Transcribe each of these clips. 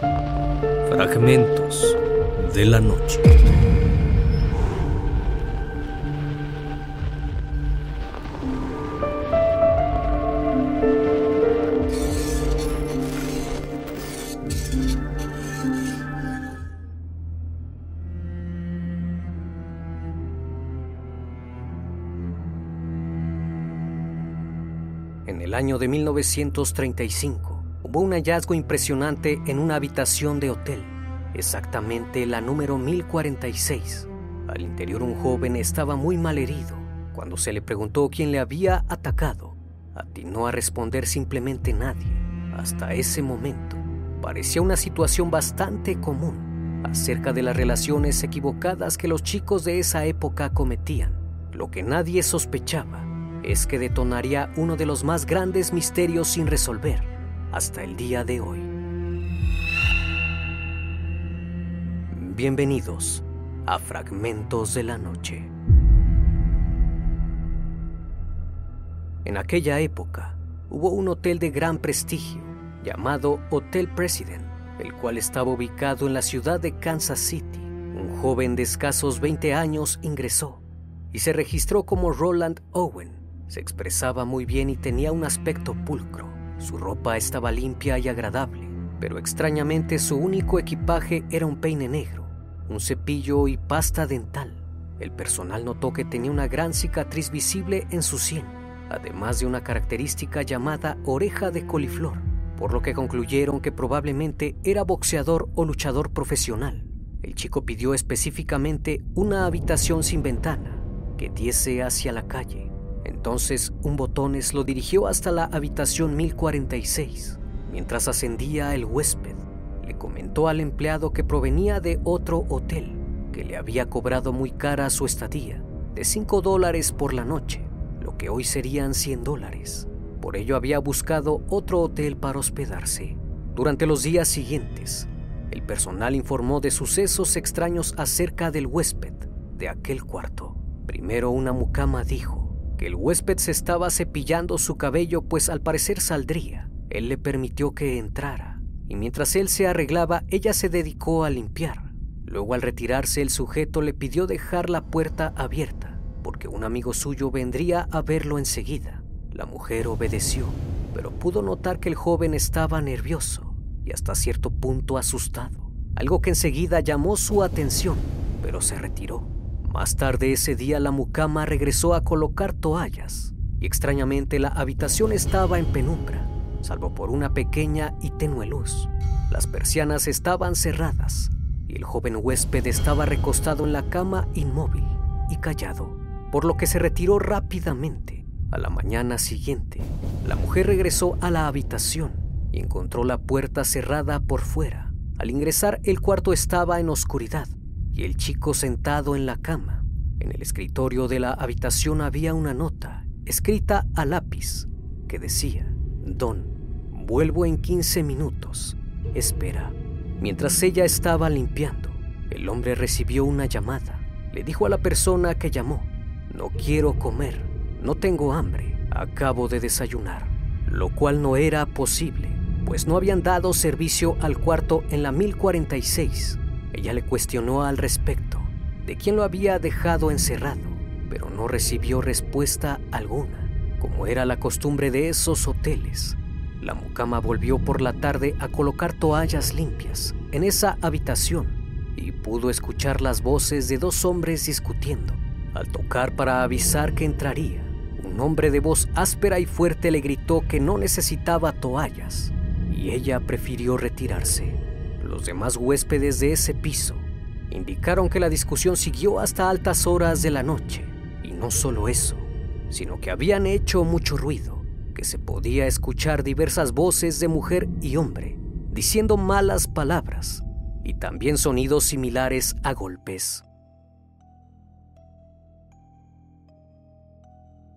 Fragmentos de la noche. En el año de 1935 hubo un hallazgo impresionante en una habitación de hotel, exactamente la número 1046. Al interior un joven estaba muy mal herido. Cuando se le preguntó quién le había atacado, atinó a responder simplemente nadie. Hasta ese momento parecía una situación bastante común acerca de las relaciones equivocadas que los chicos de esa época cometían. Lo que nadie sospechaba es que detonaría uno de los más grandes misterios sin resolver hasta el día de hoy. Bienvenidos a Fragmentos de la Noche. En aquella época hubo un hotel de gran prestigio llamado Hotel President, el cual estaba ubicado en la ciudad de Kansas City. Un joven de escasos 20 años ingresó y se registró como Roland Owen. Se expresaba muy bien y tenía un aspecto pulcro. Su ropa estaba limpia y agradable, pero extrañamente su único equipaje era un peine negro, un cepillo y pasta dental. El personal notó que tenía una gran cicatriz visible en su sien, además de una característica llamada oreja de coliflor, por lo que concluyeron que probablemente era boxeador o luchador profesional. El chico pidió específicamente una habitación sin ventana que diese hacia la calle. Entonces un botones lo dirigió hasta la habitación 1046. Mientras ascendía el huésped, le comentó al empleado que provenía de otro hotel, que le había cobrado muy cara su estadía, de 5 dólares por la noche, lo que hoy serían 100 dólares. Por ello había buscado otro hotel para hospedarse. Durante los días siguientes, el personal informó de sucesos extraños acerca del huésped de aquel cuarto. Primero una mucama dijo que el huésped se estaba cepillando su cabello pues al parecer saldría. Él le permitió que entrara y mientras él se arreglaba ella se dedicó a limpiar. Luego al retirarse el sujeto le pidió dejar la puerta abierta porque un amigo suyo vendría a verlo enseguida. La mujer obedeció, pero pudo notar que el joven estaba nervioso y hasta cierto punto asustado, algo que enseguida llamó su atención, pero se retiró. Más tarde ese día la mucama regresó a colocar toallas y extrañamente la habitación estaba en penumbra, salvo por una pequeña y tenue luz. Las persianas estaban cerradas y el joven huésped estaba recostado en la cama inmóvil y callado, por lo que se retiró rápidamente. A la mañana siguiente, la mujer regresó a la habitación y encontró la puerta cerrada por fuera. Al ingresar, el cuarto estaba en oscuridad y el chico sentado en la cama. En el escritorio de la habitación había una nota, escrita a lápiz, que decía, Don, vuelvo en 15 minutos, espera. Mientras ella estaba limpiando, el hombre recibió una llamada. Le dijo a la persona que llamó, no quiero comer, no tengo hambre, acabo de desayunar, lo cual no era posible, pues no habían dado servicio al cuarto en la 1046. Ella le cuestionó al respecto de quién lo había dejado encerrado, pero no recibió respuesta alguna. Como era la costumbre de esos hoteles, la mucama volvió por la tarde a colocar toallas limpias en esa habitación y pudo escuchar las voces de dos hombres discutiendo. Al tocar para avisar que entraría, un hombre de voz áspera y fuerte le gritó que no necesitaba toallas y ella prefirió retirarse. Los demás huéspedes de ese piso indicaron que la discusión siguió hasta altas horas de la noche. Y no solo eso, sino que habían hecho mucho ruido, que se podía escuchar diversas voces de mujer y hombre diciendo malas palabras y también sonidos similares a golpes.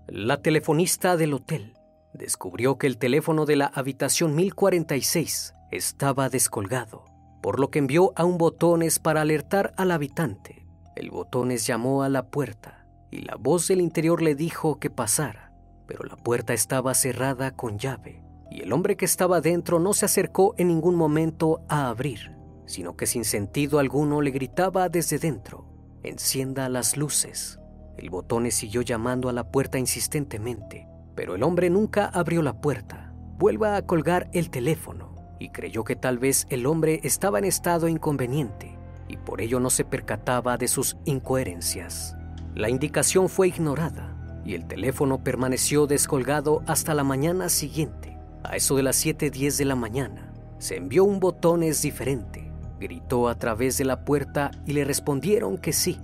La telefonista del hotel descubrió que el teléfono de la habitación 1046 estaba descolgado, por lo que envió a un botones para alertar al habitante. El botones llamó a la puerta y la voz del interior le dijo que pasara, pero la puerta estaba cerrada con llave. y el hombre que estaba dentro no se acercó en ningún momento a abrir, sino que sin sentido alguno le gritaba desde dentro, encienda las luces. El botón siguió llamando a la puerta insistentemente, pero el hombre nunca abrió la puerta. Vuelva a colgar el teléfono y creyó que tal vez el hombre estaba en estado inconveniente y por ello no se percataba de sus incoherencias. La indicación fue ignorada y el teléfono permaneció descolgado hasta la mañana siguiente. A eso de las 7.10 de la mañana, se envió un botones diferente. Gritó a través de la puerta y le respondieron que sí,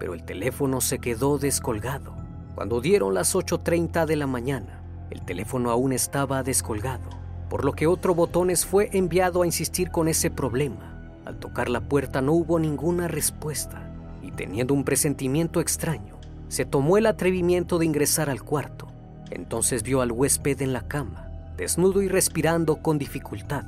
pero el teléfono se quedó descolgado. Cuando dieron las 8.30 de la mañana, el teléfono aún estaba descolgado, por lo que otro botones fue enviado a insistir con ese problema. Al tocar la puerta no hubo ninguna respuesta y teniendo un presentimiento extraño, se tomó el atrevimiento de ingresar al cuarto. Entonces vio al huésped en la cama, desnudo y respirando con dificultad.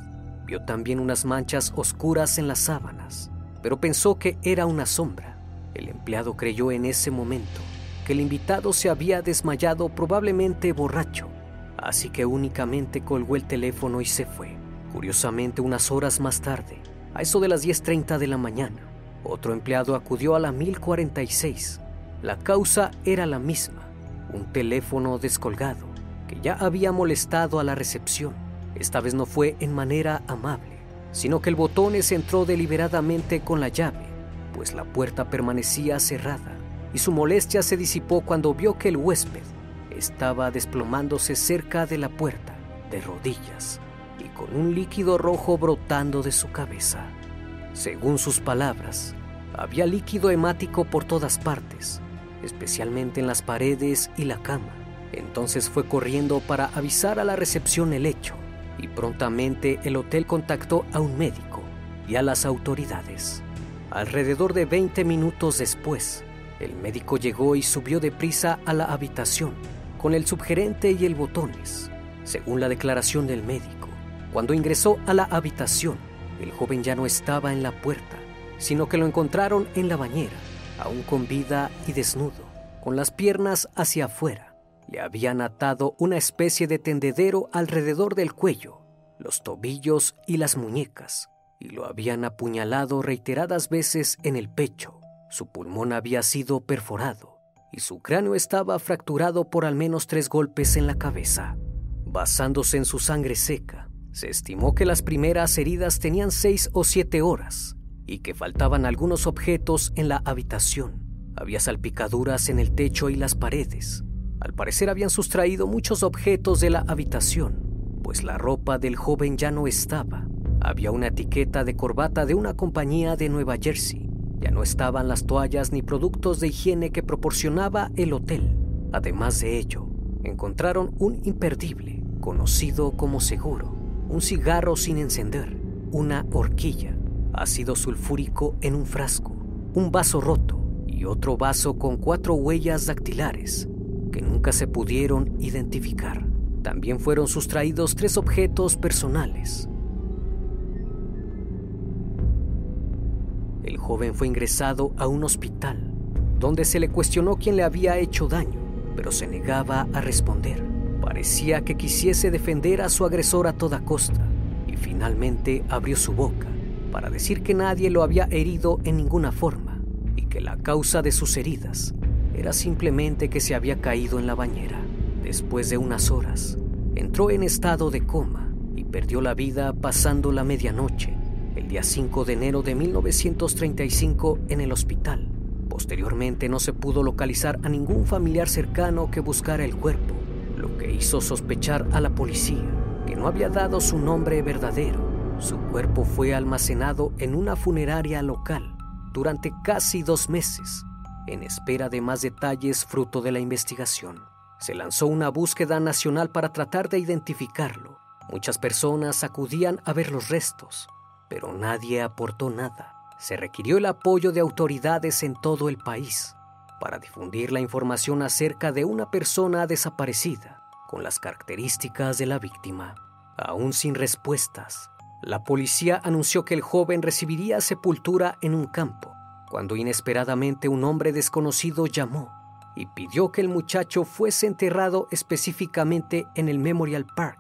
Vio también unas manchas oscuras en las sábanas, pero pensó que era una sombra. El empleado creyó en ese momento que el invitado se había desmayado probablemente borracho, así que únicamente colgó el teléfono y se fue. Curiosamente, unas horas más tarde, a eso de las 10.30 de la mañana, otro empleado acudió a la 1046 la causa era la misma, un teléfono descolgado que ya había molestado a la recepción. Esta vez no fue en manera amable, sino que el botones entró deliberadamente con la llave, pues la puerta permanecía cerrada y su molestia se disipó cuando vio que el huésped estaba desplomándose cerca de la puerta, de rodillas, y con un líquido rojo brotando de su cabeza. Según sus palabras, había líquido hemático por todas partes, especialmente en las paredes y la cama. Entonces fue corriendo para avisar a la recepción el hecho y prontamente el hotel contactó a un médico y a las autoridades. Alrededor de 20 minutos después, el médico llegó y subió deprisa a la habitación con el subgerente y el botones. Según la declaración del médico, cuando ingresó a la habitación, el joven ya no estaba en la puerta, sino que lo encontraron en la bañera aún con vida y desnudo, con las piernas hacia afuera. Le habían atado una especie de tendedero alrededor del cuello, los tobillos y las muñecas, y lo habían apuñalado reiteradas veces en el pecho. Su pulmón había sido perforado y su cráneo estaba fracturado por al menos tres golpes en la cabeza. Basándose en su sangre seca, se estimó que las primeras heridas tenían seis o siete horas y que faltaban algunos objetos en la habitación. Había salpicaduras en el techo y las paredes. Al parecer habían sustraído muchos objetos de la habitación, pues la ropa del joven ya no estaba. Había una etiqueta de corbata de una compañía de Nueva Jersey. Ya no estaban las toallas ni productos de higiene que proporcionaba el hotel. Además de ello, encontraron un imperdible, conocido como seguro, un cigarro sin encender, una horquilla, ácido sulfúrico en un frasco, un vaso roto y otro vaso con cuatro huellas dactilares que nunca se pudieron identificar. También fueron sustraídos tres objetos personales. El joven fue ingresado a un hospital, donde se le cuestionó quién le había hecho daño, pero se negaba a responder. Parecía que quisiese defender a su agresor a toda costa, y finalmente abrió su boca para decir que nadie lo había herido en ninguna forma y que la causa de sus heridas era simplemente que se había caído en la bañera. Después de unas horas, entró en estado de coma y perdió la vida pasando la medianoche el día 5 de enero de 1935 en el hospital. Posteriormente no se pudo localizar a ningún familiar cercano que buscara el cuerpo, lo que hizo sospechar a la policía que no había dado su nombre verdadero su cuerpo fue almacenado en una funeraria local durante casi dos meses, en espera de más detalles fruto de la investigación. Se lanzó una búsqueda nacional para tratar de identificarlo. Muchas personas acudían a ver los restos, pero nadie aportó nada. Se requirió el apoyo de autoridades en todo el país para difundir la información acerca de una persona desaparecida con las características de la víctima. Aún sin respuestas, la policía anunció que el joven recibiría sepultura en un campo, cuando inesperadamente un hombre desconocido llamó y pidió que el muchacho fuese enterrado específicamente en el Memorial Park.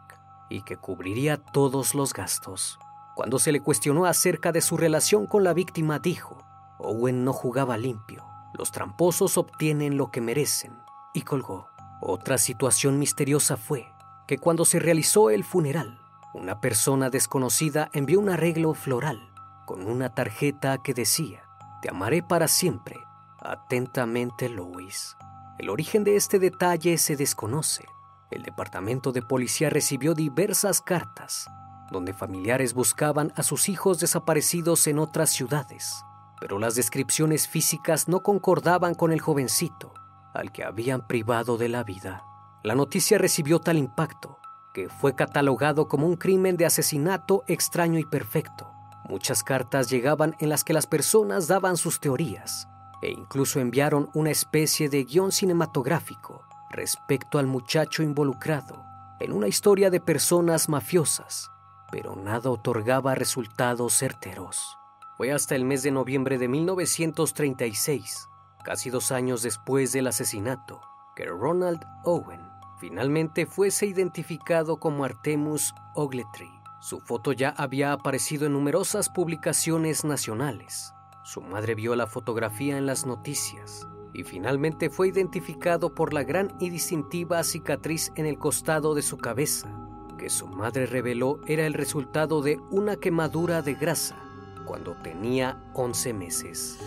y que cubriría todos los gastos. Cuando se le cuestionó acerca de su relación con la víctima, dijo, Owen no jugaba limpio, los tramposos obtienen lo que merecen, y colgó. Otra situación misteriosa fue que cuando se realizó el funeral, una persona desconocida envió un arreglo floral con una tarjeta que decía, Te amaré para siempre, atentamente Lois. El origen de este detalle se desconoce. El departamento de policía recibió diversas cartas donde familiares buscaban a sus hijos desaparecidos en otras ciudades, pero las descripciones físicas no concordaban con el jovencito al que habían privado de la vida. La noticia recibió tal impacto que fue catalogado como un crimen de asesinato extraño y perfecto. Muchas cartas llegaban en las que las personas daban sus teorías e incluso enviaron una especie de guion cinematográfico respecto al muchacho involucrado en una historia de personas mafiosas pero nada otorgaba resultados certeros. Fue hasta el mes de noviembre de 1936, casi dos años después del asesinato, que Ronald Owen finalmente fuese identificado como Artemus Ogletree. Su foto ya había aparecido en numerosas publicaciones nacionales. Su madre vio la fotografía en las noticias y finalmente fue identificado por la gran y distintiva cicatriz en el costado de su cabeza, que su madre reveló era el resultado de una quemadura de grasa cuando tenía 11 meses.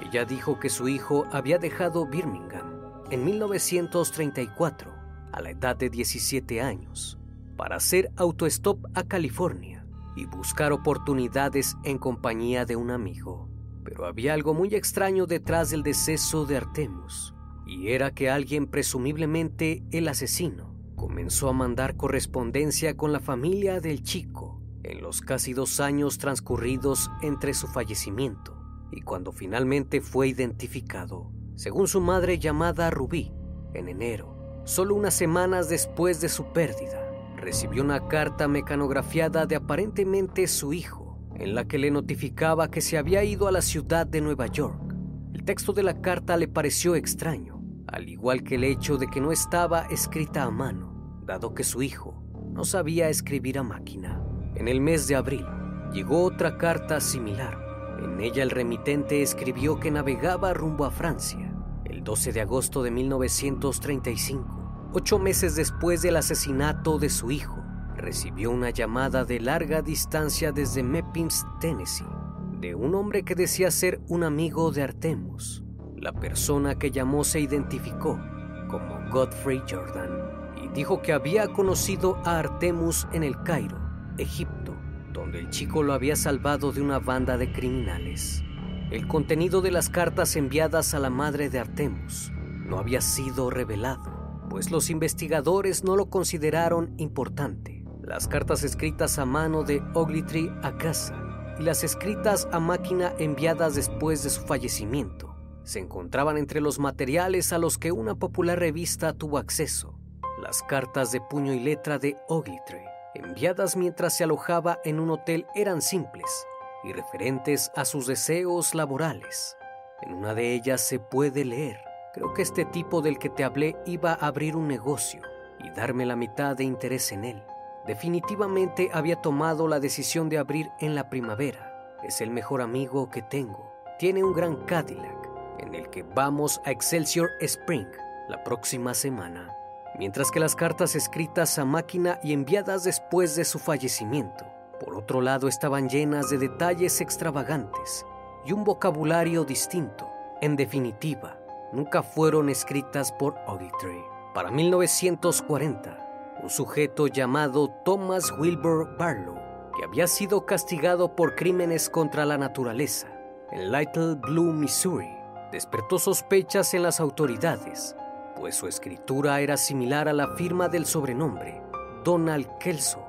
Ella dijo que su hijo había dejado Birmingham en 1934 a la edad de 17 años para hacer autostop a California y buscar oportunidades en compañía de un amigo. Pero había algo muy extraño detrás del deceso de Artemus, y era que alguien, presumiblemente el asesino, comenzó a mandar correspondencia con la familia del chico en los casi dos años transcurridos entre su fallecimiento y cuando finalmente fue identificado, según su madre llamada Rubí, en enero, solo unas semanas después de su pérdida, recibió una carta mecanografiada de aparentemente su hijo, en la que le notificaba que se había ido a la ciudad de Nueva York. El texto de la carta le pareció extraño al igual que el hecho de que no estaba escrita a mano, dado que su hijo no sabía escribir a máquina. En el mes de abril llegó otra carta similar. En ella el remitente escribió que navegaba rumbo a Francia el 12 de agosto de 1935, ocho meses después del asesinato de su hijo. Recibió una llamada de larga distancia desde Memphis, Tennessee, de un hombre que decía ser un amigo de Artemus. La persona que llamó se identificó como Godfrey Jordan dijo que había conocido a Artemus en el Cairo, Egipto, donde el chico lo había salvado de una banda de criminales. El contenido de las cartas enviadas a la madre de Artemus no había sido revelado, pues los investigadores no lo consideraron importante. Las cartas escritas a mano de Ogletree a casa y las escritas a máquina enviadas después de su fallecimiento se encontraban entre los materiales a los que una popular revista tuvo acceso, las cartas de puño y letra de Ogletree, enviadas mientras se alojaba en un hotel, eran simples y referentes a sus deseos laborales. En una de ellas se puede leer, creo que este tipo del que te hablé iba a abrir un negocio y darme la mitad de interés en él. Definitivamente había tomado la decisión de abrir en la primavera. Es el mejor amigo que tengo. Tiene un gran Cadillac en el que vamos a Excelsior Spring la próxima semana, mientras que las cartas escritas a máquina y enviadas después de su fallecimiento, por otro lado, estaban llenas de detalles extravagantes y un vocabulario distinto. En definitiva, nunca fueron escritas por Ogletree. Para 1940, un sujeto llamado Thomas Wilbur Barlow, que había sido castigado por crímenes contra la naturaleza en Little Blue, Missouri, despertó sospechas en las autoridades, pues su escritura era similar a la firma del sobrenombre Donald Kelso,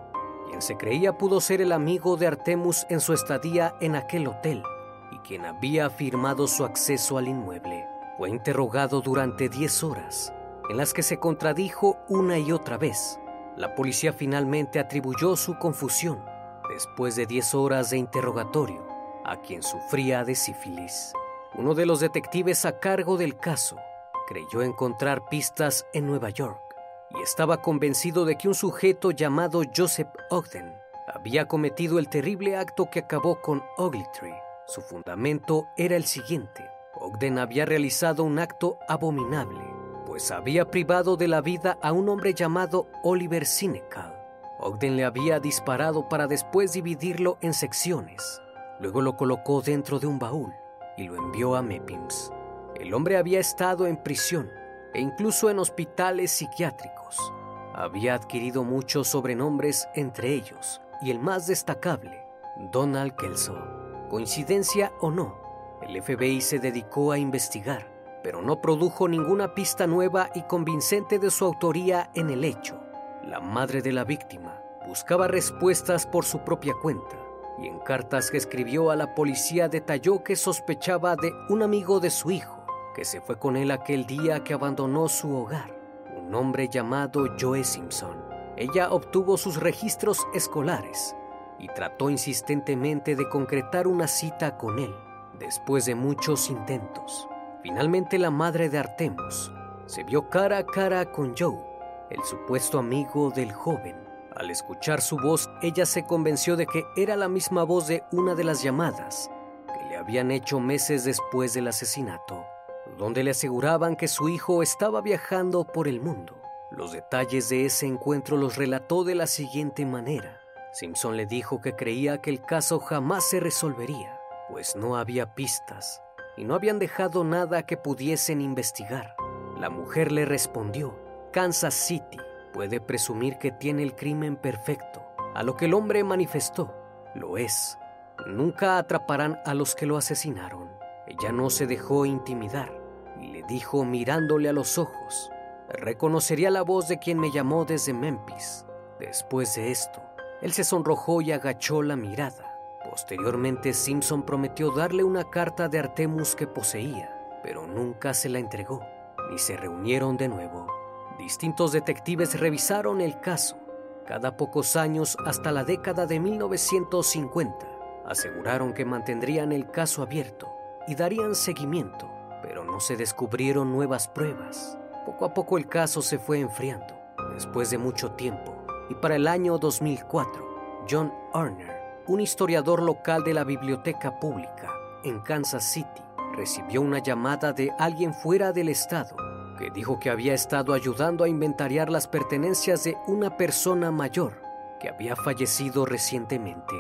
quien se creía pudo ser el amigo de Artemus en su estadía en aquel hotel y quien había firmado su acceso al inmueble. Fue interrogado durante 10 horas, en las que se contradijo una y otra vez. La policía finalmente atribuyó su confusión, después de 10 horas de interrogatorio, a quien sufría de sífilis. Uno de los detectives a cargo del caso creyó encontrar pistas en Nueva York y estaba convencido de que un sujeto llamado Joseph Ogden había cometido el terrible acto que acabó con Ogletree. Su fundamento era el siguiente. Ogden había realizado un acto abominable, pues había privado de la vida a un hombre llamado Oliver Sinecal. Ogden le había disparado para después dividirlo en secciones. Luego lo colocó dentro de un baúl y lo envió a Mepims. El hombre había estado en prisión e incluso en hospitales psiquiátricos. Había adquirido muchos sobrenombres, entre ellos, y el más destacable, Donald Kelso. Coincidencia o no, el FBI se dedicó a investigar, pero no produjo ninguna pista nueva y convincente de su autoría en el hecho. La madre de la víctima buscaba respuestas por su propia cuenta y en cartas que escribió a la policía detalló que sospechaba de un amigo de su hijo que se fue con él aquel día que abandonó su hogar, un hombre llamado Joe Simpson. Ella obtuvo sus registros escolares y trató insistentemente de concretar una cita con él. Después de muchos intentos, finalmente la madre de Artemus se vio cara a cara con Joe, el supuesto amigo del joven. Al escuchar su voz, ella se convenció de que era la misma voz de una de las llamadas que le habían hecho meses después del asesinato donde le aseguraban que su hijo estaba viajando por el mundo. Los detalles de ese encuentro los relató de la siguiente manera. Simpson le dijo que creía que el caso jamás se resolvería, pues no había pistas y no habían dejado nada que pudiesen investigar. La mujer le respondió, Kansas City puede presumir que tiene el crimen perfecto, a lo que el hombre manifestó, lo es. Nunca atraparán a los que lo asesinaron. Ella no se dejó intimidar dijo mirándole a los ojos, reconocería la voz de quien me llamó desde Memphis. Después de esto, él se sonrojó y agachó la mirada. Posteriormente, Simpson prometió darle una carta de Artemus que poseía, pero nunca se la entregó, ni se reunieron de nuevo. Distintos detectives revisaron el caso. Cada pocos años, hasta la década de 1950, aseguraron que mantendrían el caso abierto y darían seguimiento se descubrieron nuevas pruebas. Poco a poco el caso se fue enfriando, después de mucho tiempo, y para el año 2004, John Arner, un historiador local de la biblioteca pública en Kansas City, recibió una llamada de alguien fuera del estado que dijo que había estado ayudando a inventariar las pertenencias de una persona mayor que había fallecido recientemente.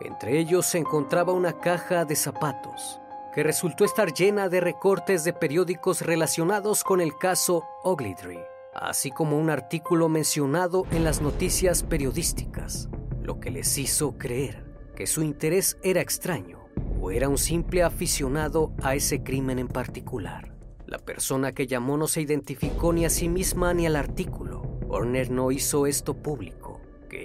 Entre ellos se encontraba una caja de zapatos, que resultó estar llena de recortes de periódicos relacionados con el caso Ogletree, así como un artículo mencionado en las noticias periodísticas, lo que les hizo creer que su interés era extraño o era un simple aficionado a ese crimen en particular. La persona que llamó no se identificó ni a sí misma ni al artículo. Horner no hizo esto público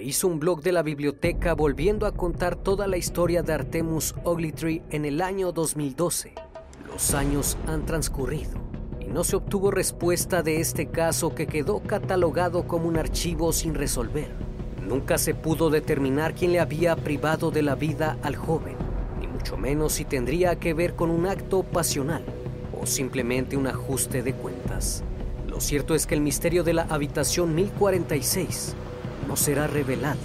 hizo un blog de la biblioteca volviendo a contar toda la historia de Artemus Ogletree en el año 2012. Los años han transcurrido y no se obtuvo respuesta de este caso que quedó catalogado como un archivo sin resolver. Nunca se pudo determinar quién le había privado de la vida al joven, ni mucho menos si tendría que ver con un acto pasional o simplemente un ajuste de cuentas. Lo cierto es que el misterio de la habitación 1046 no será revelado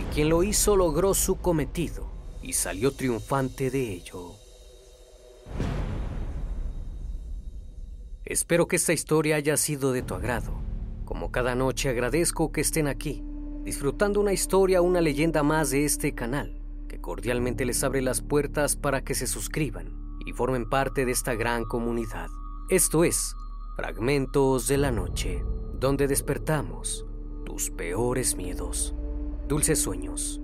y quien lo hizo logró su cometido y salió triunfante de ello. Espero que esta historia haya sido de tu agrado. Como cada noche agradezco que estén aquí, disfrutando una historia una leyenda más de este canal, que cordialmente les abre las puertas para que se suscriban y formen parte de esta gran comunidad. Esto es Fragmentos de la Noche, donde despertamos tus peores miedos. Dulces sueños.